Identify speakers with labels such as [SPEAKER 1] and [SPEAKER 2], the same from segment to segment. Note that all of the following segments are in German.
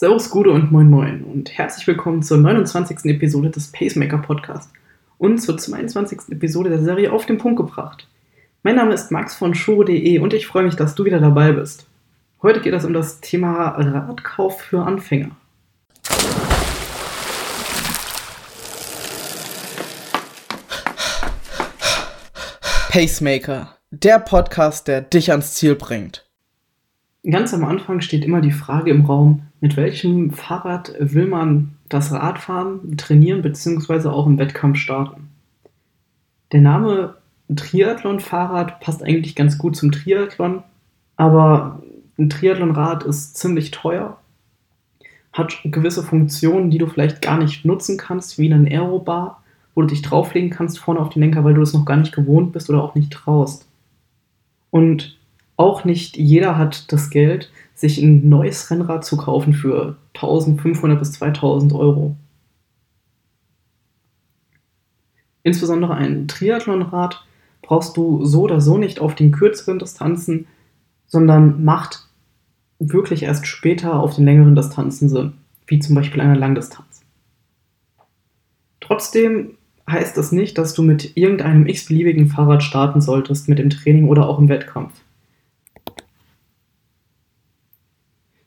[SPEAKER 1] Servus, Gude und Moin Moin und herzlich willkommen zur 29. Episode des Pacemaker Podcast und zur 22. Episode der Serie Auf den Punkt gebracht. Mein Name ist Max von Shuro.de und ich freue mich, dass du wieder dabei bist. Heute geht es um das Thema Radkauf für Anfänger.
[SPEAKER 2] Pacemaker, der Podcast, der dich ans Ziel bringt.
[SPEAKER 1] Ganz am Anfang steht immer die Frage im Raum, mit welchem Fahrrad will man das Radfahren trainieren bzw. auch im Wettkampf starten. Der Name Triathlon-Fahrrad passt eigentlich ganz gut zum Triathlon, aber ein Triathlonrad ist ziemlich teuer, hat gewisse Funktionen, die du vielleicht gar nicht nutzen kannst, wie ein Aerobar, wo du dich drauflegen kannst vorne auf den Lenker, weil du es noch gar nicht gewohnt bist oder auch nicht traust. Und auch nicht jeder hat das Geld, sich ein neues Rennrad zu kaufen für 1500 bis 2000 Euro. Insbesondere ein Triathlonrad brauchst du so oder so nicht auf den kürzeren Distanzen, sondern macht wirklich erst später auf den längeren Distanzen Sinn, wie zum Beispiel einer Langdistanz. Trotzdem heißt das nicht, dass du mit irgendeinem x-beliebigen Fahrrad starten solltest mit dem Training oder auch im Wettkampf.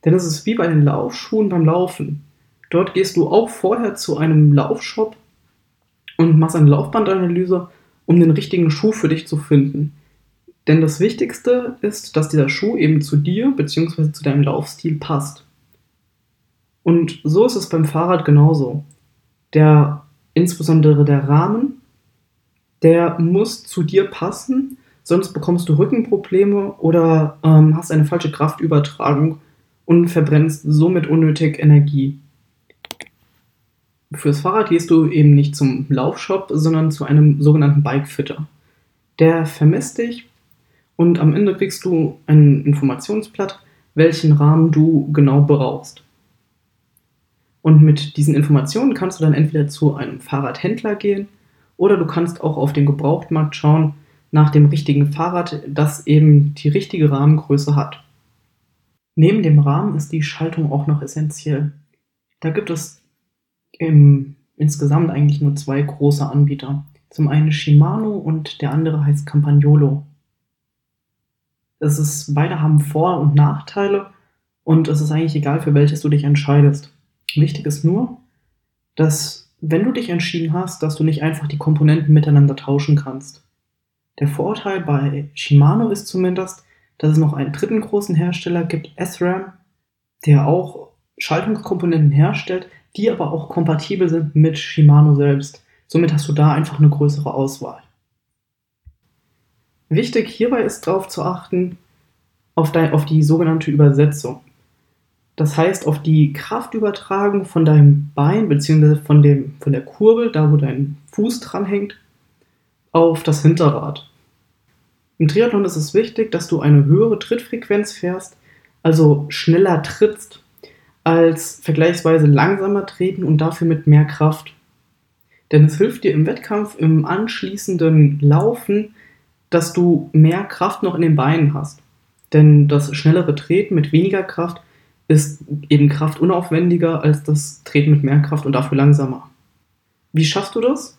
[SPEAKER 1] Denn es ist wie bei den Laufschuhen beim Laufen. Dort gehst du auch vorher zu einem Laufshop und machst eine Laufbandanalyse, um den richtigen Schuh für dich zu finden. Denn das Wichtigste ist, dass dieser Schuh eben zu dir bzw. zu deinem Laufstil passt. Und so ist es beim Fahrrad genauso. Der, insbesondere der Rahmen, der muss zu dir passen, sonst bekommst du Rückenprobleme oder ähm, hast eine falsche Kraftübertragung und verbrennst somit unnötig Energie. Fürs Fahrrad gehst du eben nicht zum Laufshop, sondern zu einem sogenannten Bikefitter. Der vermisst dich und am Ende kriegst du ein Informationsblatt, welchen Rahmen du genau brauchst. Und mit diesen Informationen kannst du dann entweder zu einem Fahrradhändler gehen oder du kannst auch auf dem Gebrauchtmarkt schauen nach dem richtigen Fahrrad, das eben die richtige Rahmengröße hat. Neben dem Rahmen ist die Schaltung auch noch essentiell. Da gibt es im, insgesamt eigentlich nur zwei große Anbieter. Zum einen Shimano und der andere heißt Campagnolo. Es ist, beide haben Vor- und Nachteile und es ist eigentlich egal, für welches du dich entscheidest. Wichtig ist nur, dass wenn du dich entschieden hast, dass du nicht einfach die Komponenten miteinander tauschen kannst. Der Vorteil bei Shimano ist zumindest, dass es noch einen dritten großen Hersteller gibt, SRAM, der auch Schaltungskomponenten herstellt, die aber auch kompatibel sind mit Shimano selbst. Somit hast du da einfach eine größere Auswahl. Wichtig hierbei ist darauf zu achten, auf, dein, auf die sogenannte Übersetzung. Das heißt, auf die Kraftübertragung von deinem Bein bzw. Von, von der Kurbel, da wo dein Fuß dran hängt, auf das Hinterrad. Im Triathlon ist es wichtig, dass du eine höhere Trittfrequenz fährst, also schneller trittst, als vergleichsweise langsamer treten und dafür mit mehr Kraft. Denn es hilft dir im Wettkampf, im anschließenden Laufen, dass du mehr Kraft noch in den Beinen hast. Denn das schnellere Treten mit weniger Kraft ist eben kraftunaufwendiger als das Treten mit mehr Kraft und dafür langsamer. Wie schaffst du das?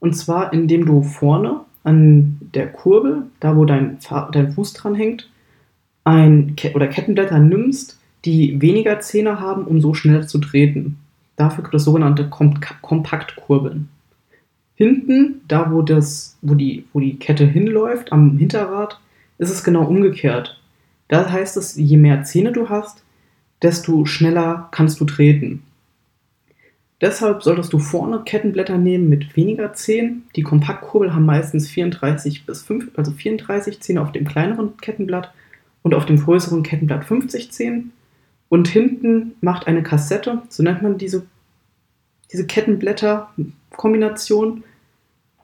[SPEAKER 1] Und zwar, indem du vorne an der Kurbel, da wo dein, dein Fuß dran hängt, ein Ke oder Kettenblätter nimmst, die weniger Zähne haben, um so schneller zu treten. Dafür gibt es sogenannte Kom Kompaktkurbeln. Hinten, da wo, das, wo, die, wo die Kette hinläuft, am Hinterrad, ist es genau umgekehrt. Da heißt es, je mehr Zähne du hast, desto schneller kannst du treten. Deshalb solltest du vorne Kettenblätter nehmen mit weniger Zehen. Die Kompaktkurbel haben meistens 34 bis 5, also 34 Zähne auf dem kleineren Kettenblatt und auf dem größeren Kettenblatt 50 Zehen. Und hinten macht eine Kassette, so nennt man diese, diese Kettenblätter-Kombination,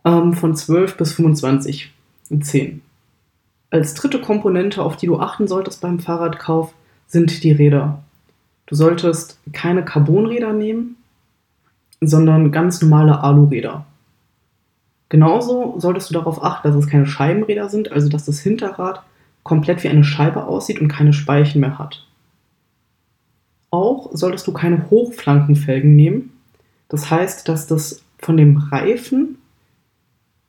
[SPEAKER 1] ähm, von 12 bis 25 Zehen. Als dritte Komponente, auf die du achten solltest beim Fahrradkauf, sind die Räder. Du solltest keine Carbonräder nehmen, sondern ganz normale Aluräder. Genauso solltest du darauf achten, dass es keine Scheibenräder sind, also dass das Hinterrad komplett wie eine Scheibe aussieht und keine Speichen mehr hat. Auch solltest du keine Hochflankenfelgen nehmen. Das heißt, dass das von dem Reifen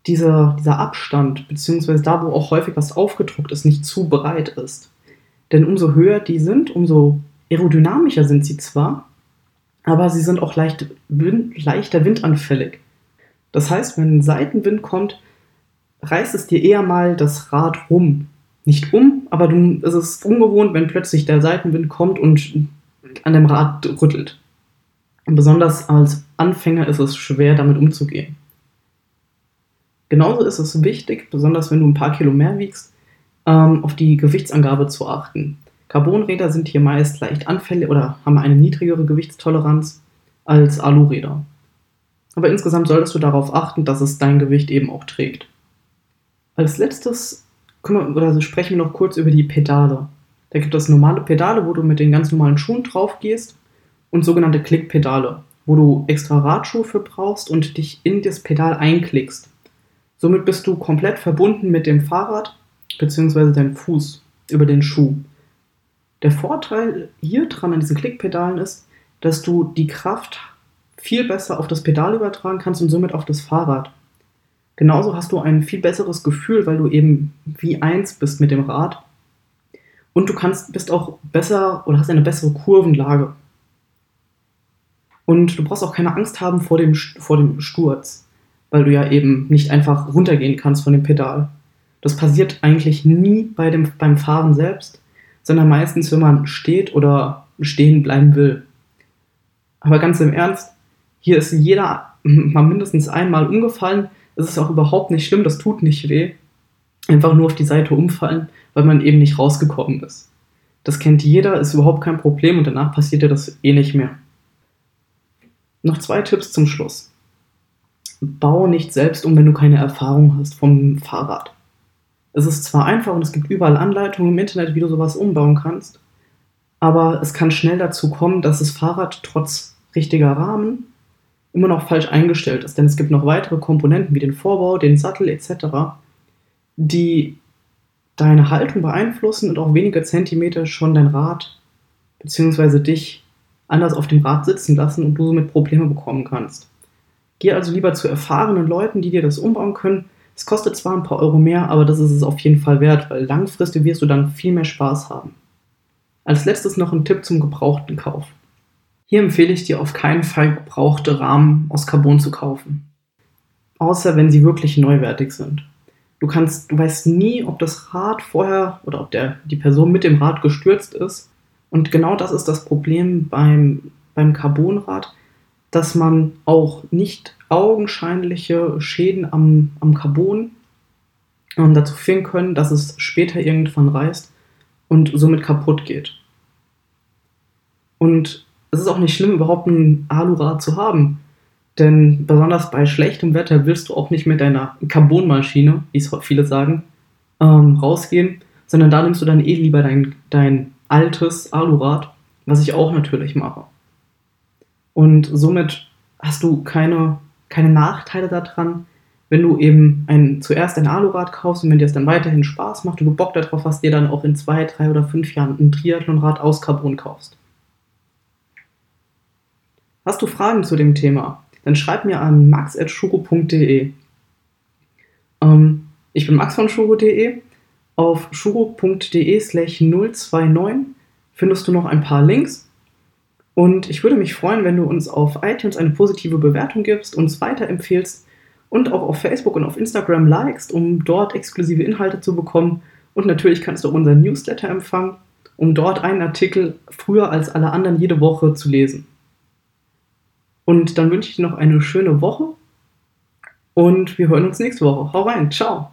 [SPEAKER 1] dieser, dieser Abstand, beziehungsweise da, wo auch häufig was aufgedruckt ist, nicht zu breit ist. Denn umso höher die sind, umso aerodynamischer sind sie zwar, aber sie sind auch leicht, leichter windanfällig. Das heißt, wenn ein Seitenwind kommt, reißt es dir eher mal das Rad rum. Nicht um, aber du, es ist ungewohnt, wenn plötzlich der Seitenwind kommt und an dem Rad rüttelt. Und besonders als Anfänger ist es schwer, damit umzugehen. Genauso ist es wichtig, besonders wenn du ein paar Kilo mehr wiegst, ähm, auf die Gewichtsangabe zu achten. Carbonräder sind hier meist leicht anfällig oder haben eine niedrigere Gewichtstoleranz als Aluräder. Aber insgesamt solltest du darauf achten, dass es dein Gewicht eben auch trägt. Als letztes wir, oder sprechen wir noch kurz über die Pedale. Da gibt es normale Pedale, wo du mit den ganz normalen Schuhen drauf gehst und sogenannte Klickpedale, wo du extra Radschuhe für brauchst und dich in das Pedal einklickst. Somit bist du komplett verbunden mit dem Fahrrad bzw. deinem Fuß über den Schuh. Der Vorteil hier dran an diesen Klickpedalen ist, dass du die Kraft viel besser auf das Pedal übertragen kannst und somit auf das Fahrrad. Genauso hast du ein viel besseres Gefühl, weil du eben wie eins bist mit dem Rad. Und du kannst, bist auch besser oder hast eine bessere Kurvenlage. Und du brauchst auch keine Angst haben vor dem, vor dem Sturz weil du ja eben nicht einfach runtergehen kannst von dem Pedal. Das passiert eigentlich nie bei dem, beim Fahren selbst, sondern meistens, wenn man steht oder stehen bleiben will. Aber ganz im Ernst, hier ist jeder mal mindestens einmal umgefallen. Es ist auch überhaupt nicht schlimm, das tut nicht weh. Einfach nur auf die Seite umfallen, weil man eben nicht rausgekommen ist. Das kennt jeder, ist überhaupt kein Problem und danach passiert dir das eh nicht mehr. Noch zwei Tipps zum Schluss bau nicht selbst um, wenn du keine Erfahrung hast vom Fahrrad. Es ist zwar einfach und es gibt überall Anleitungen im Internet, wie du sowas umbauen kannst, aber es kann schnell dazu kommen, dass das Fahrrad trotz richtiger Rahmen immer noch falsch eingestellt ist, denn es gibt noch weitere Komponenten wie den Vorbau, den Sattel etc., die deine Haltung beeinflussen und auch wenige Zentimeter schon dein Rad bzw. dich anders auf dem Rad sitzen lassen und du somit Probleme bekommen kannst. Geh also lieber zu erfahrenen Leuten, die dir das umbauen können. Es kostet zwar ein paar Euro mehr, aber das ist es auf jeden Fall wert, weil langfristig wirst du dann viel mehr Spaß haben. Als letztes noch ein Tipp zum gebrauchten Kauf. Hier empfehle ich dir auf keinen Fall gebrauchte Rahmen aus Carbon zu kaufen. Außer wenn sie wirklich neuwertig sind. Du kannst, du weißt nie, ob das Rad vorher oder ob der, die Person mit dem Rad gestürzt ist. Und genau das ist das Problem beim, beim Carbonrad dass man auch nicht augenscheinliche Schäden am, am Carbon ähm, dazu führen können, dass es später irgendwann reißt und somit kaputt geht. Und es ist auch nicht schlimm, überhaupt ein Alurad zu haben. Denn besonders bei schlechtem Wetter willst du auch nicht mit deiner Carbonmaschine, wie es viele sagen, ähm, rausgehen, sondern da nimmst du dann eh lieber dein, dein altes Alurad, was ich auch natürlich mache. Und somit hast du keine, keine Nachteile daran, wenn du eben ein, zuerst ein Alurad kaufst und wenn dir es dann weiterhin Spaß macht und du Bock darauf hast, dir dann auch in zwei, drei oder fünf Jahren ein Triathlonrad aus Carbon kaufst. Hast du Fragen zu dem Thema? Dann schreib mir an max.schugo.de. Ähm, ich bin max von schugo.de. Auf schugo.de slash 029 findest du noch ein paar Links und ich würde mich freuen, wenn du uns auf iTunes eine positive Bewertung gibst, uns weiterempfehlst und auch auf Facebook und auf Instagram likest, um dort exklusive Inhalte zu bekommen. Und natürlich kannst du auch unseren Newsletter empfangen, um dort einen Artikel früher als alle anderen jede Woche zu lesen. Und dann wünsche ich dir noch eine schöne Woche und wir hören uns nächste Woche. Hau rein, ciao!